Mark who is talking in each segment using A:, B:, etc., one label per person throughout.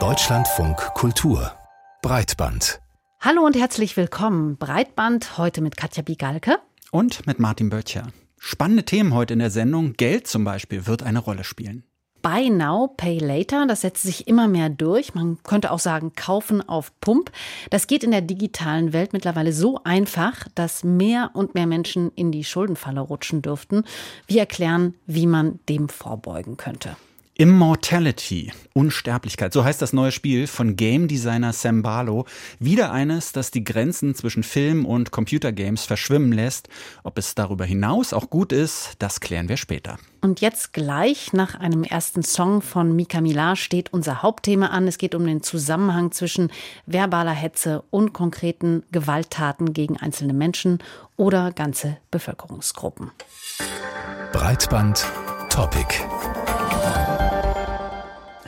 A: Deutschlandfunk Kultur Breitband.
B: Hallo und herzlich willkommen. Breitband heute mit Katja Bigalke.
C: Und mit Martin Böttcher. Spannende Themen heute in der Sendung. Geld zum Beispiel wird eine Rolle spielen.
B: Buy Now, Pay Later, das setzt sich immer mehr durch. Man könnte auch sagen, kaufen auf Pump. Das geht in der digitalen Welt mittlerweile so einfach, dass mehr und mehr Menschen in die Schuldenfalle rutschen dürften. Wir erklären, wie man dem vorbeugen könnte.
C: Immortality, Unsterblichkeit, so heißt das neue Spiel von Game Designer Sam Barlow. Wieder eines, das die Grenzen zwischen Film und Computergames verschwimmen lässt. Ob es darüber hinaus auch gut ist, das klären wir später.
B: Und jetzt gleich nach einem ersten Song von Mika Milar steht unser Hauptthema an. Es geht um den Zusammenhang zwischen verbaler Hetze und konkreten Gewalttaten gegen einzelne Menschen oder ganze Bevölkerungsgruppen.
A: Breitband Topic.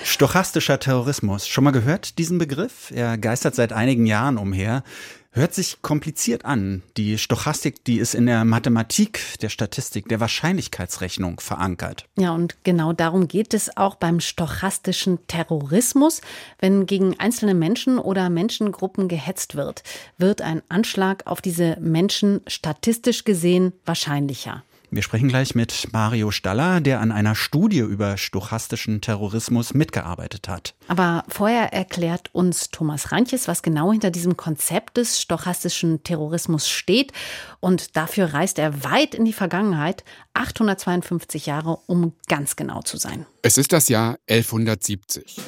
C: Stochastischer Terrorismus. Schon mal gehört diesen Begriff? Er geistert seit einigen Jahren umher. Hört sich kompliziert an. Die Stochastik, die ist in der Mathematik, der Statistik, der Wahrscheinlichkeitsrechnung verankert.
B: Ja, und genau darum geht es auch beim stochastischen Terrorismus. Wenn gegen einzelne Menschen oder Menschengruppen gehetzt wird, wird ein Anschlag auf diese Menschen statistisch gesehen wahrscheinlicher.
C: Wir sprechen gleich mit Mario Staller, der an einer Studie über stochastischen Terrorismus mitgearbeitet hat.
B: Aber vorher erklärt uns Thomas Rantjes, was genau hinter diesem Konzept des stochastischen Terrorismus steht. Und dafür reist er weit in die Vergangenheit, 852 Jahre, um ganz genau zu sein.
D: Es ist das Jahr 1170.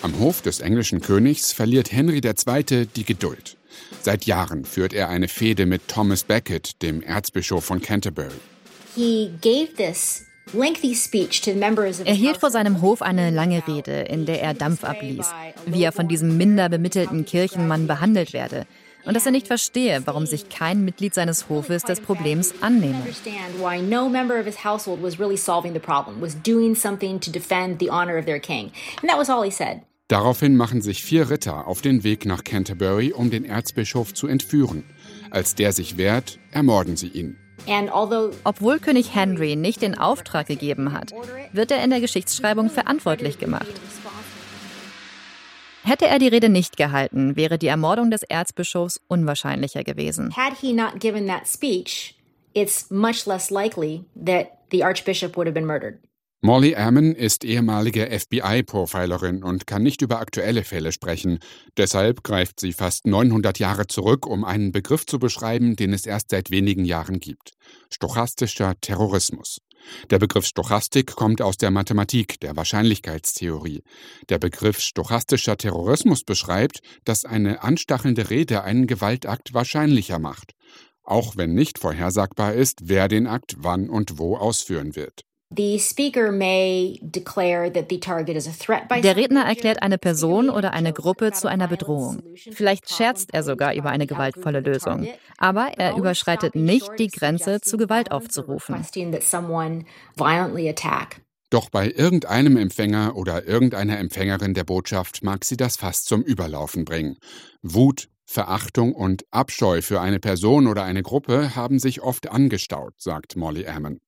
D: Am Hof des englischen Königs verliert Henry II. die Geduld. Seit Jahren führt er eine Fehde mit Thomas Becket, dem Erzbischof von Canterbury.
E: Er hielt vor seinem Hof eine lange Rede, in der er Dampf abließ, wie er von diesem minder bemittelten Kirchenmann behandelt werde und dass er nicht verstehe, warum sich kein Mitglied seines Hofes des Problems annehme.
D: Daraufhin machen sich vier Ritter auf den Weg nach Canterbury, um den Erzbischof zu entführen. Als der sich wehrt, ermorden sie ihn.
E: Obwohl König Henry nicht den Auftrag gegeben hat, wird er in der Geschichtsschreibung verantwortlich gemacht. Hätte er die Rede nicht gehalten, wäre die Ermordung des Erzbischofs unwahrscheinlicher gewesen.
F: Had he not given that speech, it's much less likely that the archbishop would have been murdered.
D: Molly Ammon ist ehemalige FBI-Profilerin und kann nicht über aktuelle Fälle sprechen. Deshalb greift sie fast 900 Jahre zurück, um einen Begriff zu beschreiben, den es erst seit wenigen Jahren gibt. Stochastischer Terrorismus. Der Begriff Stochastik kommt aus der Mathematik, der Wahrscheinlichkeitstheorie. Der Begriff stochastischer Terrorismus beschreibt, dass eine anstachelnde Rede einen Gewaltakt wahrscheinlicher macht. Auch wenn nicht vorhersagbar ist, wer den Akt wann und wo ausführen wird.
E: Der Redner erklärt eine Person oder eine Gruppe zu einer Bedrohung. Vielleicht scherzt er sogar über eine gewaltvolle Lösung. Aber er überschreitet nicht die Grenze, zu Gewalt aufzurufen.
D: Doch bei irgendeinem Empfänger oder irgendeiner Empfängerin der Botschaft mag sie das fast zum Überlaufen bringen. Wut, Verachtung und Abscheu für eine Person oder eine Gruppe haben sich oft angestaut, sagt Molly Ammon.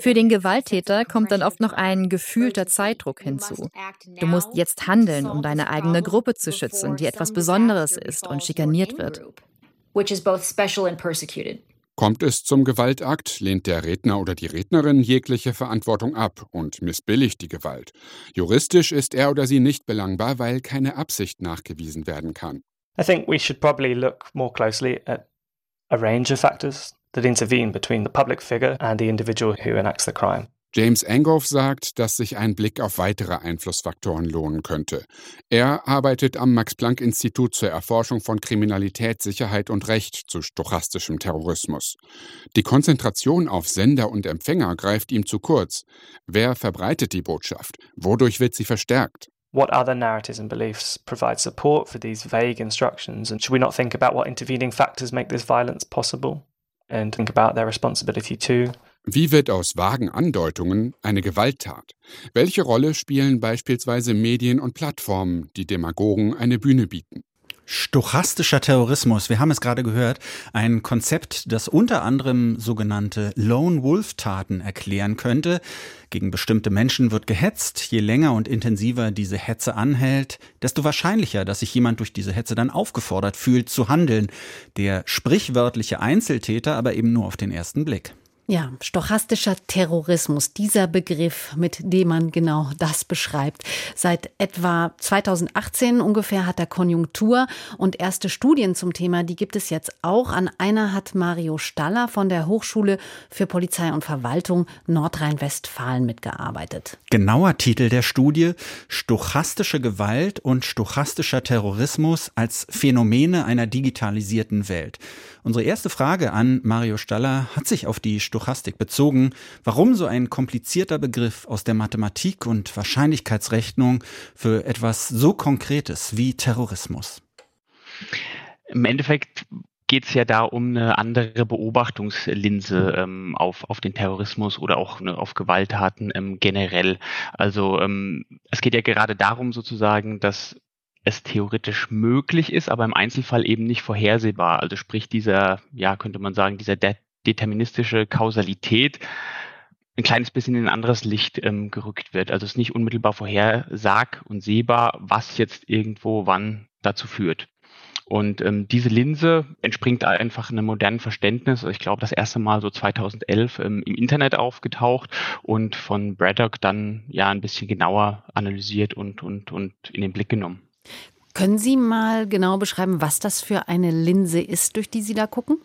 E: Für den Gewalttäter kommt dann oft noch ein gefühlter Zeitdruck hinzu. Du musst jetzt handeln, um deine eigene Gruppe zu schützen, die etwas Besonderes ist und schikaniert wird.
D: Kommt es zum Gewaltakt, lehnt der Redner oder die Rednerin jegliche Verantwortung ab und missbilligt die Gewalt. Juristisch ist er oder sie nicht belangbar, weil keine Absicht nachgewiesen werden kann.
G: I think we should probably look more closely at a range of factors that intervene between the public figure and the individual who enacts the crime.
D: James Angoff sagt, dass sich ein Blick auf weitere Einflussfaktoren lohnen könnte. Er arbeitet am Max-Planck-Institut zur Erforschung von Kriminalität, Sicherheit und Recht zu stochastischem Terrorismus. Die Konzentration auf Sender und Empfänger greift ihm zu kurz. Wer verbreitet die Botschaft? Wodurch wird sie verstärkt?
G: What other narratives and beliefs provide support for these vague instructions? And should we not think about what intervening factors make this violence possible? And think about their responsibility too?
D: Wie wird aus vagen Andeutungen eine Gewalttat? Welche Rolle spielen beispielsweise Medien und Plattformen, die Demagogen eine Bühne bieten?
C: Stochastischer Terrorismus, wir haben es gerade gehört, ein Konzept, das unter anderem sogenannte Lone Wolf Taten erklären könnte. Gegen bestimmte Menschen wird gehetzt. Je länger und intensiver diese Hetze anhält, desto wahrscheinlicher, dass sich jemand durch diese Hetze dann aufgefordert fühlt zu handeln. Der sprichwörtliche Einzeltäter aber eben nur auf den ersten Blick.
B: Ja, stochastischer Terrorismus, dieser Begriff, mit dem man genau das beschreibt. Seit etwa 2018 ungefähr hat er Konjunktur und erste Studien zum Thema, die gibt es jetzt auch. An einer hat Mario Staller von der Hochschule für Polizei und Verwaltung Nordrhein-Westfalen mitgearbeitet.
C: Genauer Titel der Studie, Stochastische Gewalt und stochastischer Terrorismus als Phänomene einer digitalisierten Welt. Unsere erste Frage an Mario Staller hat sich auf die Stochastik bezogen, warum so ein komplizierter Begriff aus der Mathematik und Wahrscheinlichkeitsrechnung für etwas so Konkretes wie Terrorismus.
H: Im Endeffekt geht es ja da um eine andere Beobachtungslinse ähm, auf, auf den Terrorismus oder auch ne, auf Gewalttaten ähm, generell. Also ähm, es geht ja gerade darum sozusagen, dass es theoretisch möglich ist, aber im Einzelfall eben nicht vorhersehbar. Also sprich dieser, ja, könnte man sagen, dieser de deterministische Kausalität ein kleines bisschen in ein anderes Licht ähm, gerückt wird. Also es ist nicht unmittelbar vorhersag und sehbar, was jetzt irgendwo wann dazu führt. Und ähm, diese Linse entspringt einfach einem modernen Verständnis. Ich glaube, das erste Mal so 2011 ähm, im Internet aufgetaucht und von Braddock dann ja ein bisschen genauer analysiert und, und, und in den Blick genommen.
B: Können Sie mal genau beschreiben, was das für eine Linse ist, durch die Sie da gucken?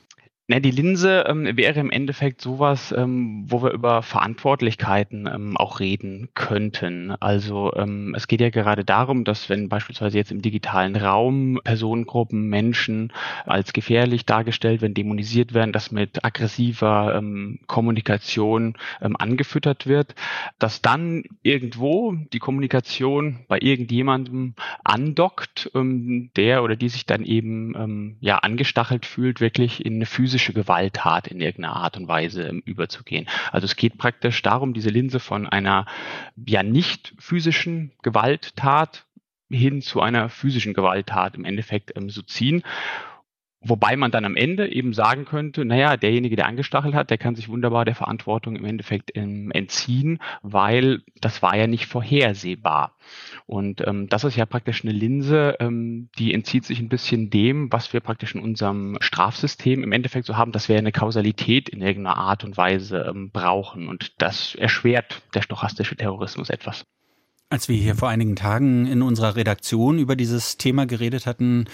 H: Na, die Linse ähm, wäre im Endeffekt sowas, ähm, wo wir über Verantwortlichkeiten ähm, auch reden könnten. Also ähm, es geht ja gerade darum, dass wenn beispielsweise jetzt im digitalen Raum Personengruppen, Menschen als gefährlich dargestellt werden, dämonisiert werden, dass mit aggressiver ähm, Kommunikation ähm, angefüttert wird, dass dann irgendwo die Kommunikation bei irgendjemandem andockt, der oder die sich dann eben ja angestachelt fühlt, wirklich in eine physische physische Gewalttat in irgendeiner Art und Weise ähm, überzugehen. Also es geht praktisch darum, diese Linse von einer ja nicht physischen Gewalttat hin zu einer physischen Gewalttat im Endeffekt ähm, so ziehen. Wobei man dann am Ende eben sagen könnte, naja, derjenige, der angestachelt hat, der kann sich wunderbar der Verantwortung im Endeffekt ähm, entziehen, weil das war ja nicht vorhersehbar. Und ähm, das ist ja praktisch eine Linse, ähm, die entzieht sich ein bisschen dem, was wir praktisch in unserem Strafsystem im Endeffekt so haben, dass wir eine Kausalität in irgendeiner Art und Weise ähm, brauchen. Und das erschwert der stochastische Terrorismus etwas.
C: Als wir hier vor einigen Tagen in unserer Redaktion über dieses Thema geredet hatten,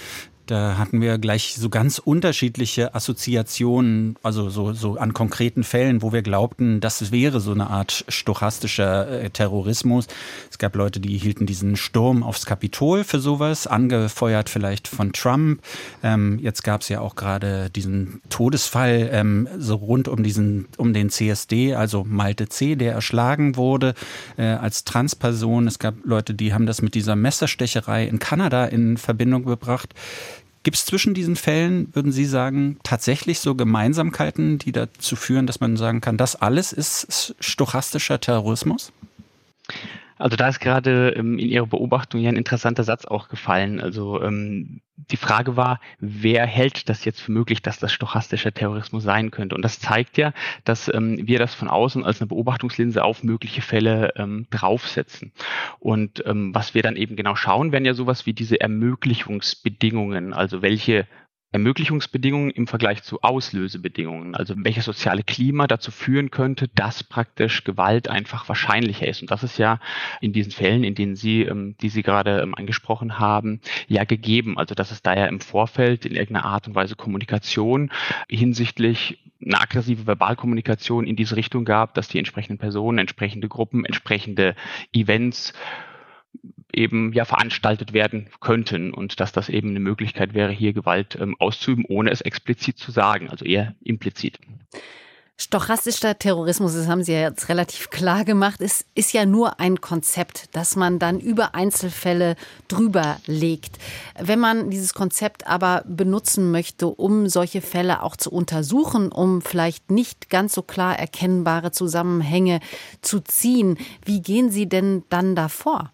C: da hatten wir gleich so ganz unterschiedliche Assoziationen, also so, so an konkreten Fällen, wo wir glaubten, das wäre so eine Art stochastischer äh, Terrorismus. Es gab Leute, die hielten diesen Sturm aufs Kapitol für sowas, angefeuert vielleicht von Trump. Ähm, jetzt gab es ja auch gerade diesen Todesfall ähm, so rund um diesen, um den CSD, also Malte C., der erschlagen wurde äh, als Transperson. Es gab Leute, die haben das mit dieser Messerstecherei in Kanada in Verbindung gebracht. Gibt es zwischen diesen Fällen, würden Sie sagen, tatsächlich so Gemeinsamkeiten, die dazu führen, dass man sagen kann, das alles ist stochastischer Terrorismus?
H: Also da ist gerade ähm, in Ihrer Beobachtung ja ein interessanter Satz auch gefallen. Also ähm, die Frage war, wer hält das jetzt für möglich, dass das stochastischer Terrorismus sein könnte? Und das zeigt ja, dass ähm, wir das von außen als eine Beobachtungslinse auf mögliche Fälle ähm, draufsetzen. Und ähm, was wir dann eben genau schauen, werden ja sowas wie diese Ermöglichungsbedingungen, also welche Ermöglichungsbedingungen im Vergleich zu Auslösebedingungen, also welches soziale Klima dazu führen könnte, dass praktisch Gewalt einfach wahrscheinlicher ist. Und das ist ja in diesen Fällen, in denen Sie, ähm, die Sie gerade ähm, angesprochen haben, ja gegeben. Also dass es da ja im Vorfeld in irgendeiner Art und Weise Kommunikation hinsichtlich eine aggressive Verbalkommunikation in diese Richtung gab, dass die entsprechenden Personen, entsprechende Gruppen, entsprechende Events eben ja veranstaltet werden könnten und dass das eben eine Möglichkeit wäre, hier Gewalt ähm, auszuüben, ohne es explizit zu sagen, also eher implizit.
B: Stochastischer Terrorismus, das haben Sie ja jetzt relativ klar gemacht, ist, ist ja nur ein Konzept, das man dann über Einzelfälle drüber legt. Wenn man dieses Konzept aber benutzen möchte, um solche Fälle auch zu untersuchen, um vielleicht nicht ganz so klar erkennbare Zusammenhänge zu ziehen, wie gehen Sie denn dann davor?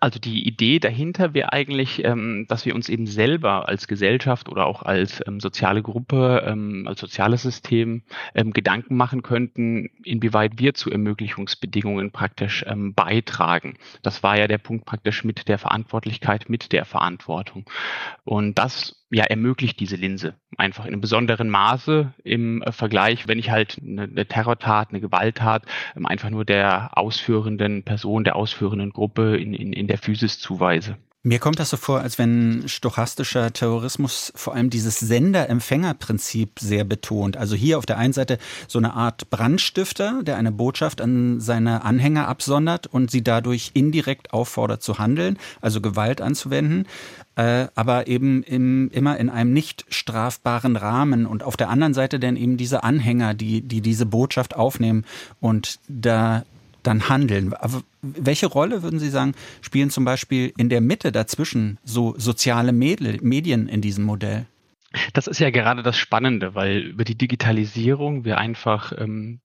H: Also die Idee dahinter wäre eigentlich, ähm, dass wir uns eben selber als Gesellschaft oder auch als ähm, soziale Gruppe, ähm, als soziales System ähm, Gedanken machen könnten, inwieweit wir zu Ermöglichungsbedingungen praktisch ähm, beitragen. Das war ja der Punkt praktisch mit der Verantwortlichkeit, mit der Verantwortung. Und das ja, ermöglicht diese Linse einfach in einem besonderen Maße im äh, Vergleich, wenn ich halt eine, eine Terrortat, eine Gewalttat ähm, einfach nur der ausführenden Person, der ausführenden Gruppe in, in, in der Physis zuweise.
C: Mir kommt das so vor, als wenn stochastischer Terrorismus vor allem dieses Sender-Empfänger-Prinzip sehr betont. Also hier auf der einen Seite so eine Art Brandstifter, der eine Botschaft an seine Anhänger absondert und sie dadurch indirekt auffordert zu handeln, also Gewalt anzuwenden, äh, aber eben im, immer in einem nicht strafbaren Rahmen. Und auf der anderen Seite dann eben diese Anhänger, die, die diese Botschaft aufnehmen und da dann handeln. Aber welche Rolle, würden Sie sagen, spielen zum Beispiel in der Mitte dazwischen so soziale Medien in diesem Modell?
H: Das ist ja gerade das Spannende, weil über die Digitalisierung wir einfach ähm,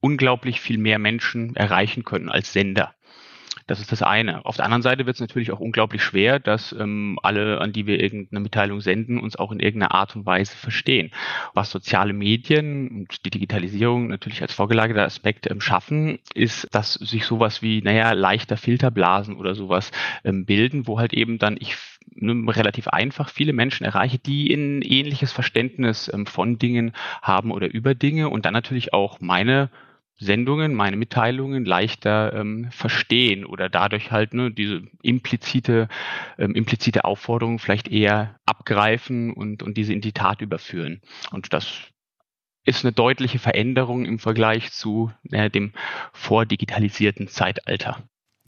H: unglaublich viel mehr Menschen erreichen können als Sender. Das ist das eine. Auf der anderen Seite wird es natürlich auch unglaublich schwer, dass ähm, alle, an die wir irgendeine Mitteilung senden, uns auch in irgendeiner Art und Weise verstehen. Was soziale Medien und die Digitalisierung natürlich als vorgelagerter Aspekt ähm, schaffen, ist, dass sich sowas wie, naja, leichter Filterblasen oder sowas ähm, bilden, wo halt eben dann ich relativ einfach viele Menschen erreiche, die ein ähnliches Verständnis ähm, von Dingen haben oder über Dinge und dann natürlich auch meine Sendungen, meine Mitteilungen leichter ähm, verstehen oder dadurch halt ne, diese implizite, ähm, implizite Aufforderung vielleicht eher abgreifen und, und diese in die Tat überführen. Und das ist eine deutliche Veränderung im Vergleich zu äh, dem vordigitalisierten Zeitalter.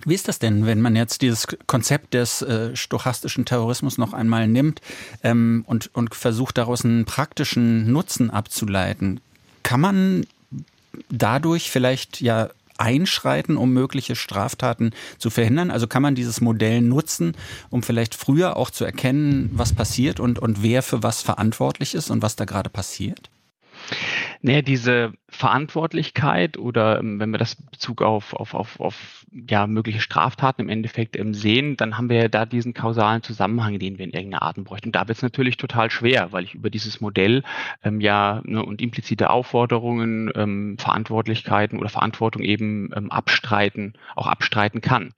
C: Wie ist das denn, wenn man jetzt dieses Konzept des äh, stochastischen Terrorismus noch einmal nimmt ähm, und, und versucht daraus einen praktischen Nutzen abzuleiten? Kann man dadurch vielleicht ja einschreiten, um mögliche Straftaten zu verhindern? Also kann man dieses Modell nutzen, um vielleicht früher auch zu erkennen, was passiert und, und wer für was verantwortlich ist und was da gerade passiert?
H: Naja, diese Verantwortlichkeit oder ähm, wenn wir das Bezug auf, auf, auf, auf ja, mögliche Straftaten im Endeffekt ähm, sehen, dann haben wir ja da diesen kausalen Zusammenhang, den wir in irgendeiner Art bräuchten. Und da wird es natürlich total schwer, weil ich über dieses Modell ähm, ja ne, und implizite Aufforderungen, ähm, Verantwortlichkeiten oder Verantwortung eben ähm, abstreiten, auch abstreiten kann.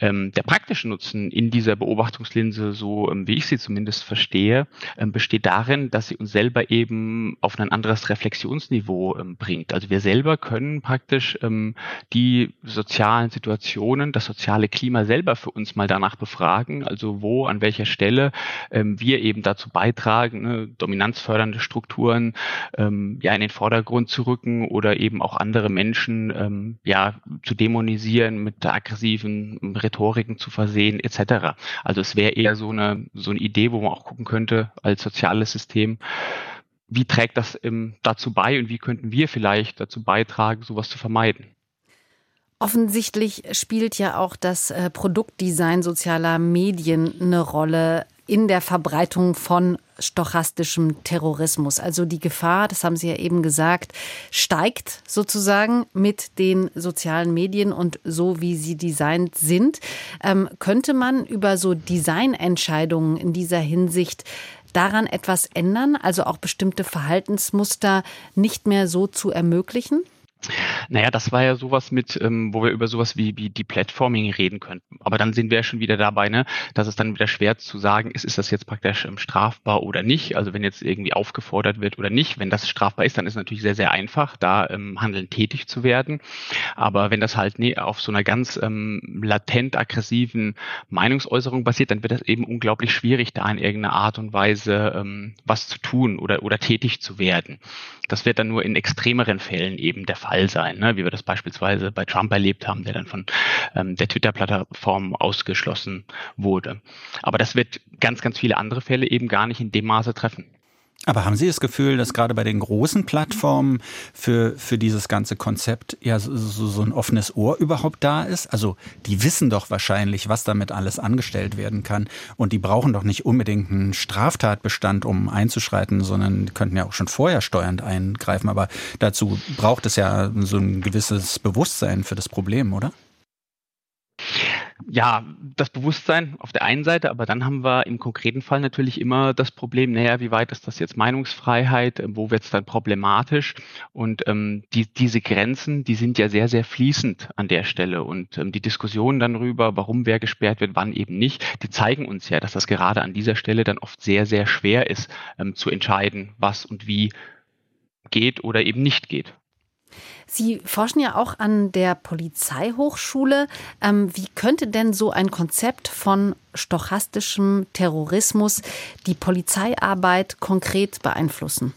H: Ähm, der praktische Nutzen in dieser Beobachtungslinse, so wie ich sie zumindest verstehe, besteht darin, dass sie uns selber eben auf ein anderes Reflexionsniveau ähm, bringt. Also wir selber können praktisch ähm, die sozialen Situationen, das soziale Klima selber für uns mal danach befragen, also wo, an welcher Stelle ähm, wir eben dazu beitragen, ne, dominanzfördernde Strukturen ähm, ja in den Vordergrund zu rücken oder eben auch andere Menschen ähm, ja zu dämonisieren, mit aggressiven Rhetoriken zu versehen, etc. Also es wäre eher so eine so eine Idee, wo man auch gucken könnte als soziales System, wie trägt das ähm, dazu bei und wie könnten wir vielleicht dazu beitragen, sowas zu vermeiden?
B: Offensichtlich spielt ja auch das äh, Produktdesign sozialer Medien eine Rolle in der Verbreitung von stochastischem Terrorismus. Also die Gefahr, das haben Sie ja eben gesagt, steigt sozusagen mit den sozialen Medien und so, wie sie designt sind. Ähm, könnte man über so Designentscheidungen in dieser Hinsicht daran etwas ändern, also auch bestimmte Verhaltensmuster nicht mehr so zu ermöglichen?
H: Naja, das war ja sowas mit, ähm, wo wir über sowas wie, wie die Platforming reden könnten. Aber dann sind wir ja schon wieder dabei, ne, dass es dann wieder schwer zu sagen ist, ist das jetzt praktisch ähm, strafbar oder nicht. Also wenn jetzt irgendwie aufgefordert wird oder nicht. Wenn das strafbar ist, dann ist es natürlich sehr, sehr einfach, da ähm, handeln tätig zu werden. Aber wenn das halt nee, auf so einer ganz ähm, latent aggressiven Meinungsäußerung basiert, dann wird das eben unglaublich schwierig, da in irgendeiner Art und Weise ähm, was zu tun oder, oder tätig zu werden. Das wird dann nur in extremeren Fällen eben der Fall sein, ne? wie wir das beispielsweise bei Trump erlebt haben, der dann von ähm, der Twitter-Plattform ausgeschlossen wurde. Aber das wird ganz, ganz viele andere Fälle eben gar nicht in dem Maße treffen.
C: Aber haben Sie das Gefühl, dass gerade bei den großen Plattformen für, für dieses ganze Konzept ja so, so ein offenes Ohr überhaupt da ist? Also die wissen doch wahrscheinlich, was damit alles angestellt werden kann. Und die brauchen doch nicht unbedingt einen Straftatbestand, um einzuschreiten, sondern könnten ja auch schon vorher steuernd eingreifen. Aber dazu braucht es ja so ein gewisses Bewusstsein für das Problem, oder?
H: Ja, das Bewusstsein auf der einen Seite, aber dann haben wir im konkreten Fall natürlich immer das Problem, naja, wie weit ist das jetzt Meinungsfreiheit, wo wird es dann problematisch? Und ähm, die, diese Grenzen, die sind ja sehr, sehr fließend an der Stelle. Und ähm, die Diskussionen dann darüber, warum wer gesperrt wird, wann eben nicht, die zeigen uns ja, dass das gerade an dieser Stelle dann oft sehr, sehr schwer ist, ähm, zu entscheiden, was und wie geht oder eben nicht geht.
B: Sie forschen ja auch an der Polizeihochschule. Ähm, wie könnte denn so ein Konzept von stochastischem Terrorismus die Polizeiarbeit konkret beeinflussen?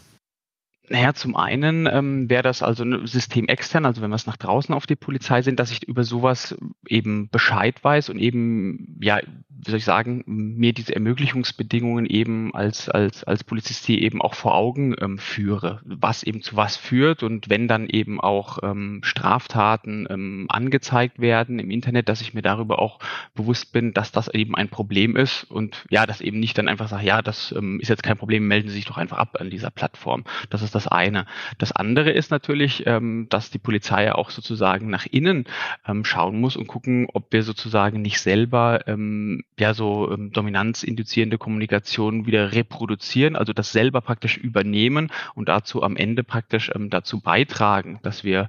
H: Naja, zum einen ähm, wäre das also ein System extern, also wenn wir es nach draußen auf die Polizei sind, dass ich über sowas eben Bescheid weiß und eben, ja, wie soll ich sagen, mir diese Ermöglichungsbedingungen eben als, als, als Polizist hier eben auch vor Augen ähm, führe, was eben zu was führt und wenn dann eben auch ähm, Straftaten ähm, angezeigt werden im Internet, dass ich mir darüber auch bewusst bin, dass das eben ein Problem ist und ja, dass eben nicht dann einfach sage, ja, das ähm, ist jetzt kein Problem, melden Sie sich doch einfach ab an dieser Plattform. Das ist das eine. Das andere ist natürlich, ähm, dass die Polizei ja auch sozusagen nach innen ähm, schauen muss und gucken, ob wir sozusagen nicht selber ähm, ja so ähm, dominanzinduzierende Kommunikation wieder reproduzieren, also das selber praktisch übernehmen und dazu am Ende praktisch ähm, dazu beitragen, dass wir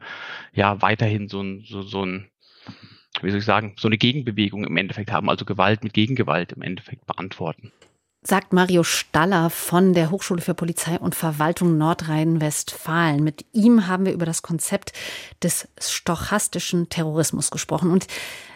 H: ja weiterhin so ein, so, so ein wie soll ich sagen, so eine Gegenbewegung im Endeffekt haben, also Gewalt mit Gegengewalt im Endeffekt beantworten
B: sagt Mario Staller von der Hochschule für Polizei und Verwaltung Nordrhein-Westfalen. Mit ihm haben wir über das Konzept des stochastischen Terrorismus gesprochen. Und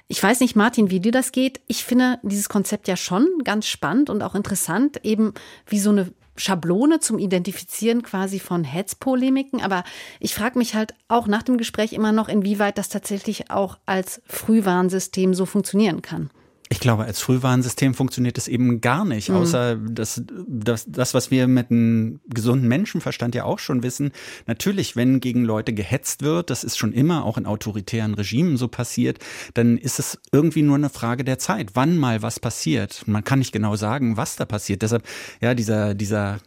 B: ich weiß nicht, Martin, wie dir das geht. Ich finde dieses Konzept ja schon ganz spannend und auch interessant, eben wie so eine Schablone zum Identifizieren quasi von Hetzpolemiken. Aber ich frage mich halt auch nach dem Gespräch immer noch, inwieweit das tatsächlich auch als Frühwarnsystem so funktionieren kann.
C: Ich glaube, als Frühwarnsystem funktioniert es eben gar nicht, mhm. außer das, das, das, was wir mit einem gesunden Menschenverstand ja auch schon wissen. Natürlich, wenn gegen Leute gehetzt wird, das ist schon immer auch in autoritären Regimen so passiert, dann ist es irgendwie nur eine Frage der Zeit, wann mal was passiert. Man kann nicht genau sagen, was da passiert. Deshalb, ja, dieser, dieser,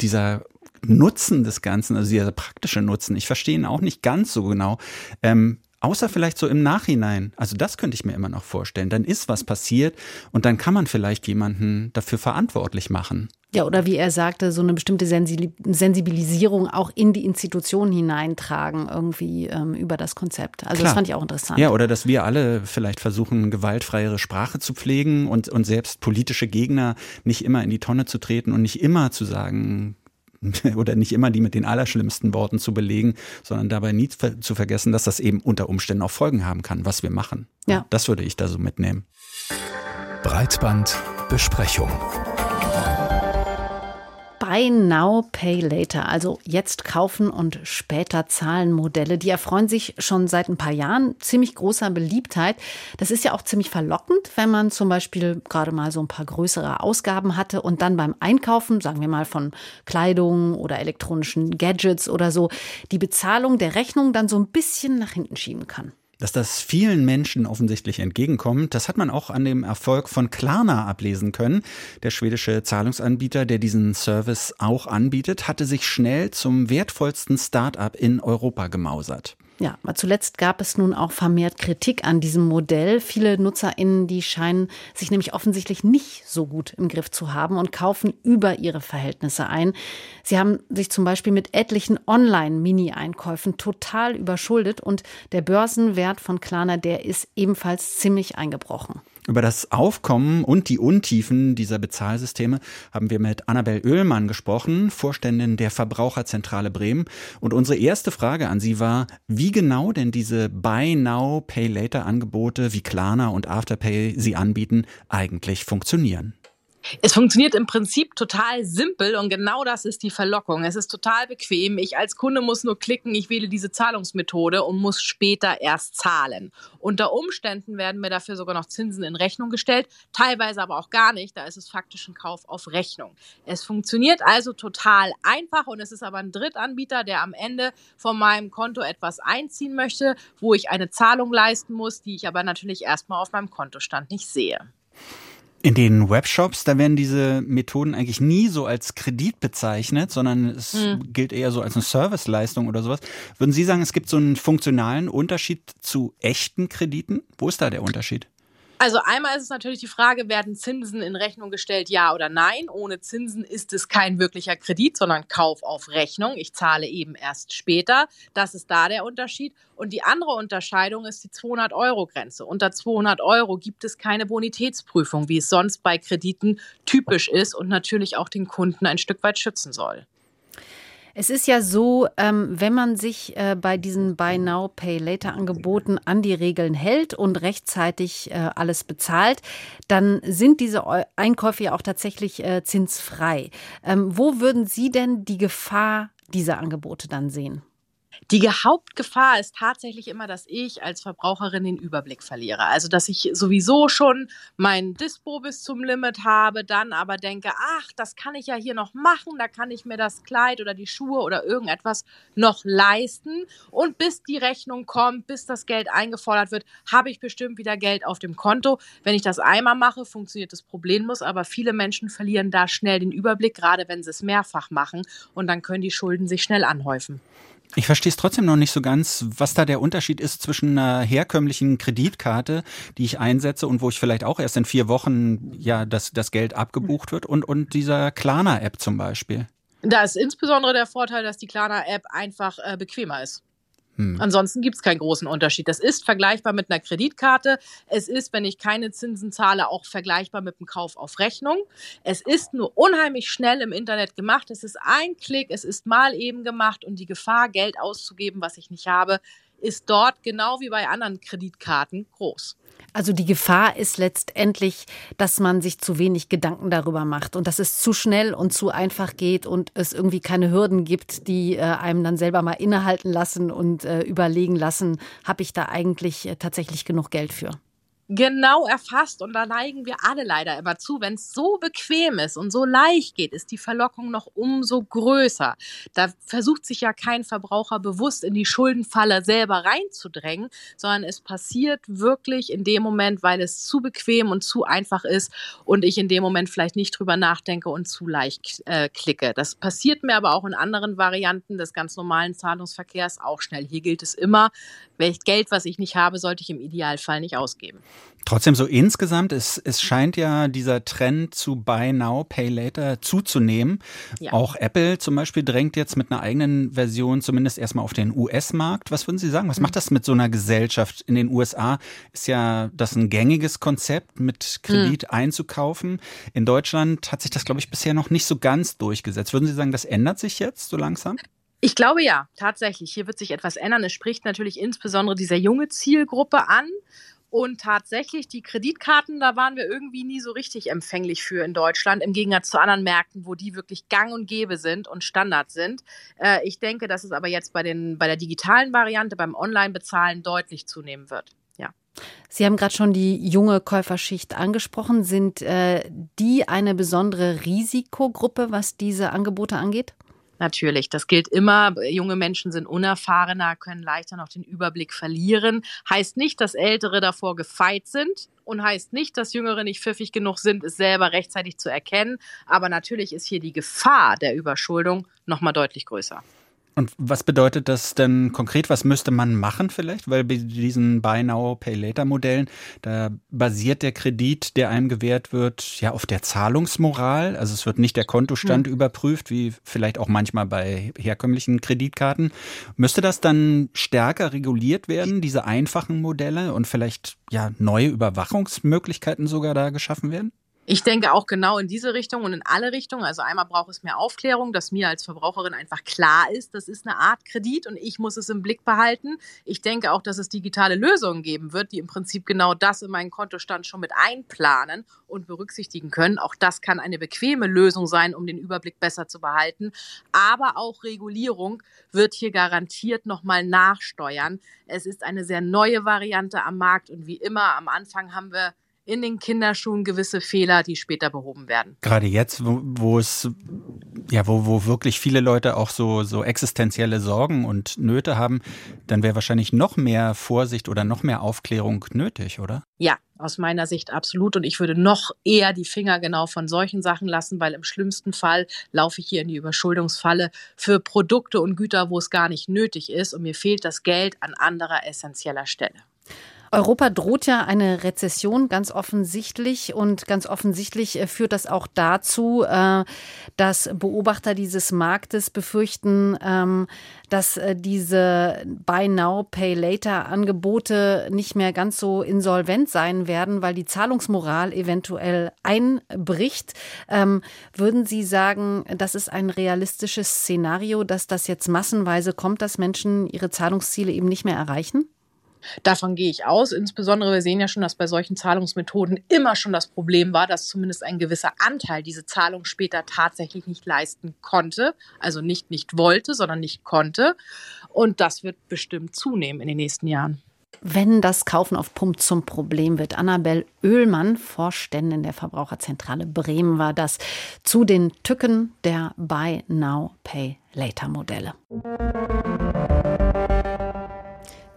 C: dieser Nutzen des Ganzen, also dieser praktische Nutzen, ich verstehe ihn auch nicht ganz so genau. Ähm, Außer vielleicht so im Nachhinein. Also das könnte ich mir immer noch vorstellen. Dann ist was passiert und dann kann man vielleicht jemanden dafür verantwortlich machen.
B: Ja, oder wie er sagte, so eine bestimmte Sensibilisierung auch in die Institutionen hineintragen, irgendwie ähm, über das Konzept. Also Klar. das fand ich auch interessant.
C: Ja, oder dass wir alle vielleicht versuchen, gewaltfreiere Sprache zu pflegen und, und selbst politische Gegner nicht immer in die Tonne zu treten und nicht immer zu sagen, oder nicht immer die mit den allerschlimmsten Worten zu belegen, sondern dabei nie zu vergessen, dass das eben unter Umständen auch Folgen haben kann, was wir machen. Ja. Das würde ich da so mitnehmen.
A: Breitbandbesprechung.
B: Buy Now, Pay Later, also jetzt kaufen und später zahlen Modelle, die erfreuen sich schon seit ein paar Jahren ziemlich großer Beliebtheit. Das ist ja auch ziemlich verlockend, wenn man zum Beispiel gerade mal so ein paar größere Ausgaben hatte und dann beim Einkaufen, sagen wir mal von Kleidung oder elektronischen Gadgets oder so, die Bezahlung der Rechnung dann so ein bisschen nach hinten schieben kann.
C: Dass das vielen Menschen offensichtlich entgegenkommt, das hat man auch an dem Erfolg von Klarna ablesen können. Der schwedische Zahlungsanbieter, der diesen Service auch anbietet, hatte sich schnell zum wertvollsten Start-up in Europa gemausert.
B: Ja, zuletzt gab es nun auch vermehrt Kritik an diesem Modell. Viele NutzerInnen, die scheinen sich nämlich offensichtlich nicht so gut im Griff zu haben und kaufen über ihre Verhältnisse ein. Sie haben sich zum Beispiel mit etlichen Online-Mini-Einkäufen total überschuldet und der Börsenwert von Klarna, der ist ebenfalls ziemlich eingebrochen.
C: Über das Aufkommen und die Untiefen dieser Bezahlsysteme haben wir mit Annabel Oehlmann gesprochen, Vorständin der Verbraucherzentrale Bremen. Und unsere erste Frage an Sie war, wie genau denn diese Buy Now, Pay Later Angebote wie Klarna und Afterpay sie anbieten, eigentlich funktionieren.
I: Es funktioniert im Prinzip total simpel und genau das ist die Verlockung. Es ist total bequem. Ich als Kunde muss nur klicken, ich wähle diese Zahlungsmethode und muss später erst zahlen. Unter Umständen werden mir dafür sogar noch Zinsen in Rechnung gestellt, teilweise aber auch gar nicht. Da ist es faktisch ein Kauf auf Rechnung. Es funktioniert also total einfach und es ist aber ein Drittanbieter, der am Ende von meinem Konto etwas einziehen möchte, wo ich eine Zahlung leisten muss, die ich aber natürlich erstmal auf meinem Kontostand nicht sehe.
C: In den Webshops, da werden diese Methoden eigentlich nie so als Kredit bezeichnet, sondern es mhm. gilt eher so als eine Serviceleistung oder sowas. Würden Sie sagen, es gibt so einen funktionalen Unterschied zu echten Krediten? Wo ist da der Unterschied?
I: Also einmal ist es natürlich die Frage, werden Zinsen in Rechnung gestellt, ja oder nein? Ohne Zinsen ist es kein wirklicher Kredit, sondern Kauf auf Rechnung. Ich zahle eben erst später. Das ist da der Unterschied. Und die andere Unterscheidung ist die 200-Euro-Grenze. Unter 200 Euro gibt es keine Bonitätsprüfung, wie es sonst bei Krediten typisch ist und natürlich auch den Kunden ein Stück weit schützen soll.
B: Es ist ja so, ähm, wenn man sich äh, bei diesen Buy Now, Pay Later Angeboten an die Regeln hält und rechtzeitig äh, alles bezahlt, dann sind diese Einkäufe ja auch tatsächlich äh, zinsfrei. Ähm, wo würden Sie denn die Gefahr dieser Angebote dann sehen?
I: Die Hauptgefahr ist tatsächlich immer, dass ich als Verbraucherin den Überblick verliere. Also, dass ich sowieso schon mein Dispo bis zum Limit habe, dann aber denke, ach, das kann ich ja hier noch machen, da kann ich mir das Kleid oder die Schuhe oder irgendetwas noch leisten. Und bis die Rechnung kommt, bis das Geld eingefordert wird, habe ich bestimmt wieder Geld auf dem Konto. Wenn ich das einmal mache, funktioniert das problemlos, aber viele Menschen verlieren da schnell den Überblick, gerade wenn sie es mehrfach machen und dann können die Schulden sich schnell anhäufen.
C: Ich verstehe es trotzdem noch nicht so ganz, was da der Unterschied ist zwischen einer herkömmlichen Kreditkarte, die ich einsetze und wo ich vielleicht auch erst in vier Wochen ja das, das Geld abgebucht wird und, und dieser Klarna-App zum Beispiel.
I: Da ist insbesondere der Vorteil, dass die Klarna-App einfach äh, bequemer ist. Hm. Ansonsten gibt es keinen großen Unterschied. Das ist vergleichbar mit einer Kreditkarte. Es ist, wenn ich keine Zinsen zahle, auch vergleichbar mit dem Kauf auf Rechnung. Es ist nur unheimlich schnell im Internet gemacht. Es ist ein Klick, es ist mal eben gemacht und die Gefahr, Geld auszugeben, was ich nicht habe, ist dort genau wie bei anderen Kreditkarten groß.
B: Also die Gefahr ist letztendlich, dass man sich zu wenig Gedanken darüber macht und dass es zu schnell und zu einfach geht und es irgendwie keine Hürden gibt, die äh, einem dann selber mal innehalten lassen und äh, überlegen lassen, habe ich da eigentlich äh, tatsächlich genug Geld für
I: genau erfasst und da neigen wir alle leider immer zu. Wenn es so bequem ist und so leicht geht, ist die Verlockung noch umso größer. Da versucht sich ja kein Verbraucher bewusst in die Schuldenfalle selber reinzudrängen, sondern es passiert wirklich in dem Moment, weil es zu bequem und zu einfach ist und ich in dem Moment vielleicht nicht drüber nachdenke und zu leicht äh, klicke. Das passiert mir aber auch in anderen Varianten des ganz normalen Zahlungsverkehrs auch schnell. Hier gilt es immer, welches Geld, was ich nicht habe, sollte ich im Idealfall nicht ausgeben.
C: Trotzdem so insgesamt, es, es scheint ja dieser Trend zu Buy Now, Pay Later zuzunehmen. Ja. Auch Apple zum Beispiel drängt jetzt mit einer eigenen Version zumindest erstmal auf den US-Markt. Was würden Sie sagen? Was macht das mit so einer Gesellschaft? In den USA ist ja das ein gängiges Konzept, mit Kredit hm. einzukaufen. In Deutschland hat sich das, glaube ich, bisher noch nicht so ganz durchgesetzt. Würden Sie sagen, das ändert sich jetzt so langsam?
I: Ich glaube ja, tatsächlich. Hier wird sich etwas ändern. Es spricht natürlich insbesondere dieser junge Zielgruppe an. Und tatsächlich, die Kreditkarten, da waren wir irgendwie nie so richtig empfänglich für in Deutschland, im Gegensatz zu anderen Märkten, wo die wirklich gang und gäbe sind und Standard sind. Äh, ich denke, dass es aber jetzt bei, den, bei der digitalen Variante, beim Online-Bezahlen deutlich zunehmen wird. Ja.
B: Sie haben gerade schon die junge Käuferschicht angesprochen. Sind äh, die eine besondere Risikogruppe, was diese Angebote angeht?
I: Natürlich, das gilt immer. Junge Menschen sind unerfahrener, können leichter noch den Überblick verlieren. Heißt nicht, dass Ältere davor gefeit sind und heißt nicht, dass Jüngere nicht pfiffig genug sind, es selber rechtzeitig zu erkennen. Aber natürlich ist hier die Gefahr der Überschuldung noch mal deutlich größer.
C: Und was bedeutet das denn konkret? Was müsste man machen vielleicht? Weil bei diesen Buy Now, Pay Later Modellen, da basiert der Kredit, der einem gewährt wird, ja auf der Zahlungsmoral. Also es wird nicht der Kontostand mhm. überprüft, wie vielleicht auch manchmal bei herkömmlichen Kreditkarten. Müsste das dann stärker reguliert werden, diese einfachen Modelle und vielleicht ja neue Überwachungsmöglichkeiten sogar da geschaffen werden?
I: Ich denke auch genau in diese Richtung und in alle Richtungen. Also einmal braucht es mehr Aufklärung, dass mir als Verbraucherin einfach klar ist, das ist eine Art Kredit und ich muss es im Blick behalten. Ich denke auch, dass es digitale Lösungen geben wird, die im Prinzip genau das in meinen Kontostand schon mit einplanen und berücksichtigen können. Auch das kann eine bequeme Lösung sein, um den Überblick besser zu behalten. Aber auch Regulierung wird hier garantiert nochmal nachsteuern. Es ist eine sehr neue Variante am Markt und wie immer am Anfang haben wir in den Kinderschuhen gewisse Fehler, die später behoben werden.
C: Gerade jetzt, wo, wo es ja, wo, wo wirklich viele Leute auch so, so existenzielle Sorgen und Nöte haben, dann wäre wahrscheinlich noch mehr Vorsicht oder noch mehr Aufklärung nötig, oder?
I: Ja, aus meiner Sicht absolut. Und ich würde noch eher die Finger genau von solchen Sachen lassen, weil im schlimmsten Fall laufe ich hier in die Überschuldungsfalle für Produkte und Güter, wo es gar nicht nötig ist und mir fehlt das Geld an anderer essentieller Stelle.
B: Europa droht ja eine Rezession ganz offensichtlich und ganz offensichtlich äh, führt das auch dazu, äh, dass Beobachter dieses Marktes befürchten, ähm, dass äh, diese Buy Now, Pay Later Angebote nicht mehr ganz so insolvent sein werden, weil die Zahlungsmoral eventuell einbricht. Ähm, würden Sie sagen, das ist ein realistisches Szenario, dass das jetzt massenweise kommt, dass Menschen ihre Zahlungsziele eben nicht mehr erreichen?
I: Davon gehe ich aus. Insbesondere, wir sehen ja schon, dass bei solchen Zahlungsmethoden immer schon das Problem war, dass zumindest ein gewisser Anteil diese Zahlung später tatsächlich nicht leisten konnte. Also nicht nicht wollte, sondern nicht konnte. Und das wird bestimmt zunehmen in den nächsten Jahren.
B: Wenn das Kaufen auf Pump zum Problem wird. Annabel Oehlmann, Vorständin der Verbraucherzentrale Bremen, war das zu den Tücken der Buy Now, Pay Later Modelle.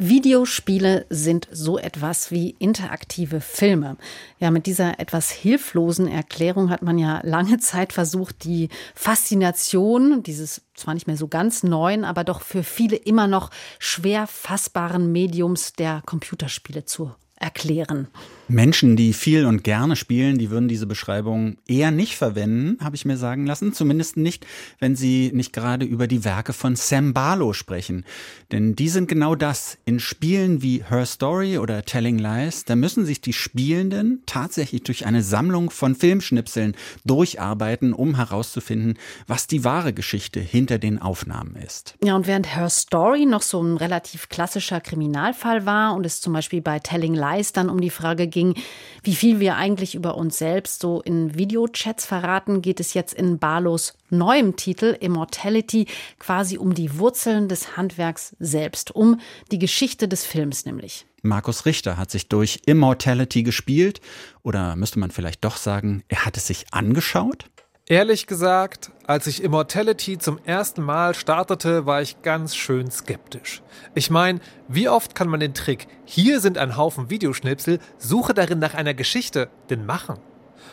B: Videospiele sind so etwas wie interaktive Filme. Ja, mit dieser etwas hilflosen Erklärung hat man ja lange Zeit versucht, die Faszination dieses zwar nicht mehr so ganz neuen, aber doch für viele immer noch schwer fassbaren Mediums der Computerspiele zu erklären.
C: Menschen, die viel und gerne spielen, die würden diese Beschreibung eher nicht verwenden, habe ich mir sagen lassen. Zumindest nicht, wenn sie nicht gerade über die Werke von Sam Barlow sprechen. Denn die sind genau das. In Spielen wie Her Story oder Telling Lies, da müssen sich die Spielenden tatsächlich durch eine Sammlung von Filmschnipseln durcharbeiten, um herauszufinden, was die wahre Geschichte hinter den Aufnahmen ist.
B: Ja, und während Her Story noch so ein relativ klassischer Kriminalfall war und es zum Beispiel bei Telling Lies dann um die Frage ging, wie viel wir eigentlich über uns selbst so in Videochats verraten, geht es jetzt in Barlos neuem Titel Immortality quasi um die Wurzeln des Handwerks selbst, um die Geschichte des Films nämlich.
C: Markus Richter hat sich durch Immortality gespielt oder müsste man vielleicht doch sagen, er hat es sich angeschaut?
J: Ehrlich gesagt, als ich Immortality zum ersten Mal startete, war ich ganz schön skeptisch. Ich meine, wie oft kann man den Trick, hier sind ein Haufen Videoschnipsel, suche darin nach einer Geschichte, denn machen?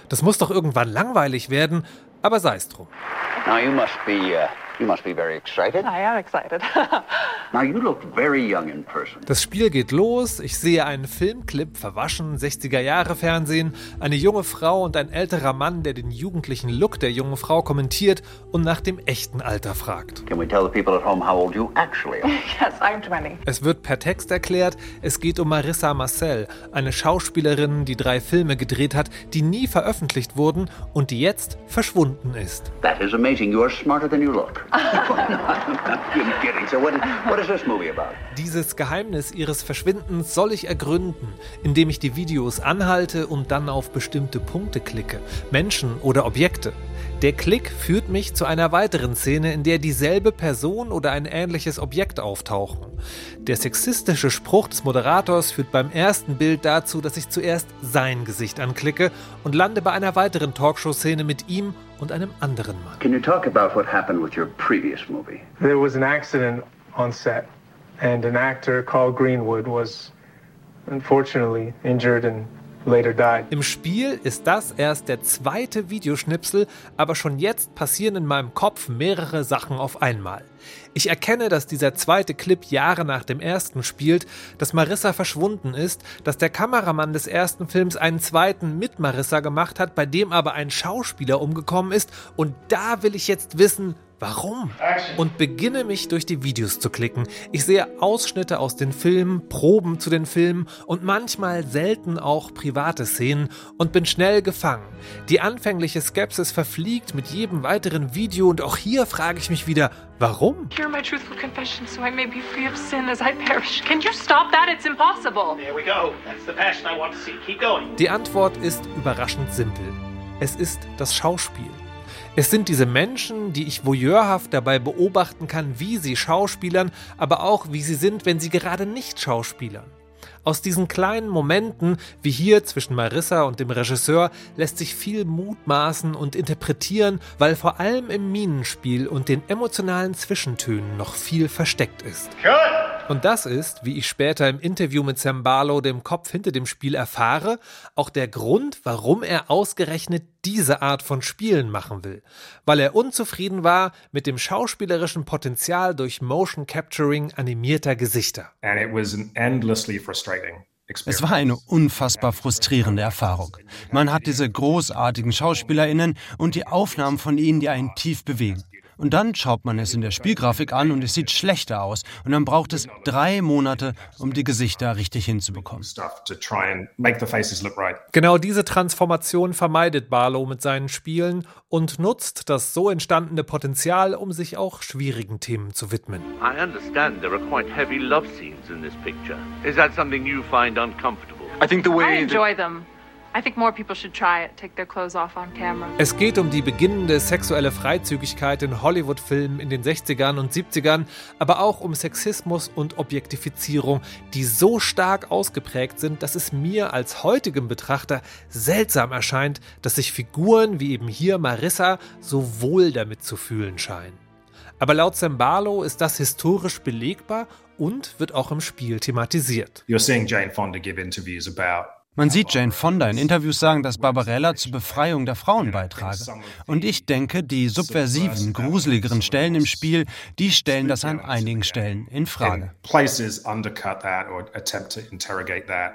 J: Das muss doch irgendwann langweilig werden, aber sei es drum. Now you must be uh, You must be very excited. I am excited. Now you look very young in person. Das Spiel geht los. Ich sehe einen Filmclip, verwaschen, 60er Jahre Fernsehen, eine junge Frau und ein älterer Mann, der den jugendlichen Look der jungen Frau kommentiert und nach dem echten Alter fragt. Can we tell the people at home how old you actually are? yes, I'm 20. Es wird per Text erklärt, es geht um Marissa Marcel, eine Schauspielerin, die drei Filme gedreht hat, die nie veröffentlicht wurden und die jetzt verschwunden ist. That is amazing. You are smarter than you look. Dieses Geheimnis ihres Verschwindens soll ich ergründen, indem ich die Videos anhalte und dann auf bestimmte Punkte klicke, Menschen oder Objekte. Der Klick führt mich zu einer weiteren Szene, in der dieselbe Person oder ein ähnliches Objekt auftauchen. Der sexistische Spruch des Moderators führt beim ersten Bild dazu, dass ich zuerst sein Gesicht anklicke und lande bei einer weiteren Talkshow-Szene mit ihm und einem anderen Mann. Can you talk about what happened with your previous movie? There was an accident on set and an actor called Greenwood was unfortunately injured and im Spiel ist das erst der zweite Videoschnipsel, aber schon jetzt passieren in meinem Kopf mehrere Sachen auf einmal. Ich erkenne, dass dieser zweite Clip Jahre nach dem ersten spielt, dass Marissa verschwunden ist, dass der Kameramann des ersten Films einen zweiten mit Marissa gemacht hat, bei dem aber ein Schauspieler umgekommen ist und da will ich jetzt wissen, Warum? Und beginne mich durch die Videos zu klicken. Ich sehe Ausschnitte aus den Filmen, Proben zu den Filmen und manchmal selten auch private Szenen und bin schnell gefangen. Die anfängliche Skepsis verfliegt mit jedem weiteren Video und auch hier frage ich mich wieder, warum? Hear my truthful confession so I may be free of sin as I perish. Can you stop that? It's impossible. There we go. That's the passion I want to see. Keep going. Die Antwort ist überraschend simpel. Es ist das Schauspiel. Es sind diese Menschen, die ich voyeurhaft dabei beobachten kann, wie sie schauspielern, aber auch wie sie sind, wenn sie gerade nicht schauspielern. Aus diesen kleinen Momenten, wie hier zwischen Marissa und dem Regisseur, lässt sich viel mutmaßen und interpretieren, weil vor allem im Minenspiel und den emotionalen Zwischentönen noch viel versteckt ist. Und das ist, wie ich später im Interview mit Sam Barlow, dem Kopf hinter dem Spiel, erfahre, auch der Grund, warum er ausgerechnet diese Art von Spielen machen will, weil er unzufrieden war mit dem schauspielerischen Potenzial durch Motion Capturing animierter Gesichter. And it was endlessly frustrating.
K: Es war eine unfassbar frustrierende Erfahrung. Man hat diese großartigen Schauspielerinnen und die Aufnahmen von ihnen, die einen tief bewegen. Und dann schaut man es in der Spielgrafik an und es sieht schlechter aus. Und dann braucht es drei Monate, um die Gesichter richtig hinzubekommen.
J: Genau diese Transformation vermeidet Barlow mit seinen Spielen und nutzt das so entstandene Potenzial, um sich auch schwierigen Themen zu widmen. I understand there are quite heavy love scenes in this picture. Is that something you find uncomfortable? I think the way I enjoy them. Es geht um die beginnende sexuelle Freizügigkeit in Hollywood-Filmen in den 60ern und 70ern, aber auch um Sexismus und Objektifizierung, die so stark ausgeprägt sind, dass es mir als heutigem Betrachter seltsam erscheint, dass sich Figuren wie eben hier Marissa so wohl damit zu fühlen scheinen. Aber laut Zembalo ist das historisch belegbar und wird auch im Spiel thematisiert. You're seeing Jane Fonda give interviews about
K: man sieht Jane Fonda in Interviews sagen, dass Barbarella zur Befreiung der Frauen beitrage. Und ich denke, die subversiven, gruseligeren Stellen im Spiel, die stellen das an einigen Stellen in Frage.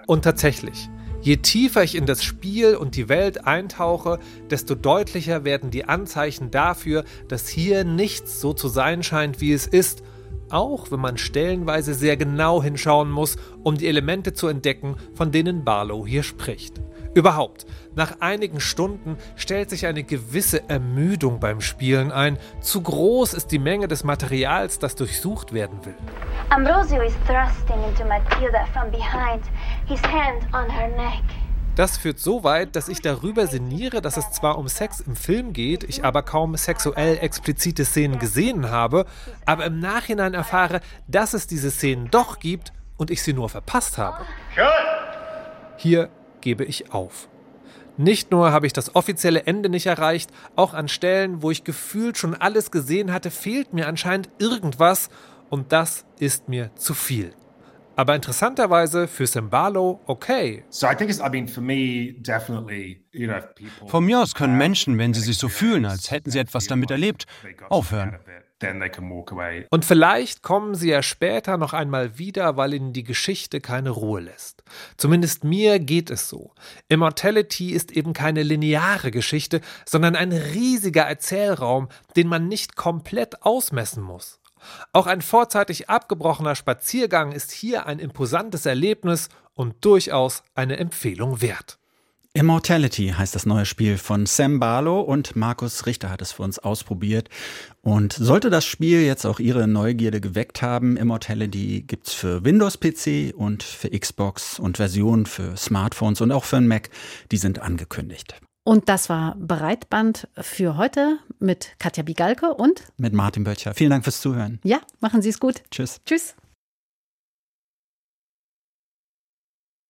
J: Und tatsächlich, je tiefer ich in das Spiel und die Welt eintauche, desto deutlicher werden die Anzeichen dafür, dass hier nichts so zu sein scheint, wie es ist – auch wenn man stellenweise sehr genau hinschauen muss, um die Elemente zu entdecken, von denen Barlow hier spricht. Überhaupt, nach einigen Stunden stellt sich eine gewisse Ermüdung beim Spielen ein. Zu groß ist die Menge des Materials, das durchsucht werden will. Ambrosio is thrusting into Matilda from behind, his hand on her neck. Das führt so weit, dass ich darüber sinniere, dass es zwar um Sex im Film geht, ich aber kaum sexuell explizite Szenen gesehen habe, aber im Nachhinein erfahre, dass es diese Szenen doch gibt und ich sie nur verpasst habe. Hier gebe ich auf. Nicht nur habe ich das offizielle Ende nicht erreicht, auch an Stellen, wo ich gefühlt schon alles gesehen hatte, fehlt mir anscheinend irgendwas und das ist mir zu viel. Aber interessanterweise für Simbalo okay.
K: Von mir aus können Menschen, wenn sie sich so fühlen, als hätten sie etwas damit erlebt, aufhören.
J: Und vielleicht kommen sie ja später noch einmal wieder, weil ihnen die Geschichte keine Ruhe lässt. Zumindest mir geht es so. Immortality ist eben keine lineare Geschichte, sondern ein riesiger Erzählraum, den man nicht komplett ausmessen muss. Auch ein vorzeitig abgebrochener Spaziergang ist hier ein imposantes Erlebnis und durchaus eine Empfehlung wert.
C: Immortality heißt das neue Spiel von Sam Barlow und Markus Richter hat es für uns ausprobiert. Und sollte das Spiel jetzt auch Ihre Neugierde geweckt haben, Immortality gibt's für Windows-PC und für Xbox und Versionen für Smartphones und auch für einen Mac. Die sind angekündigt.
B: Und das war Breitband für heute mit Katja Bigalke und
C: mit Martin Böttcher. Vielen Dank fürs Zuhören.
B: Ja, machen Sie es gut.
C: Tschüss.
B: Tschüss.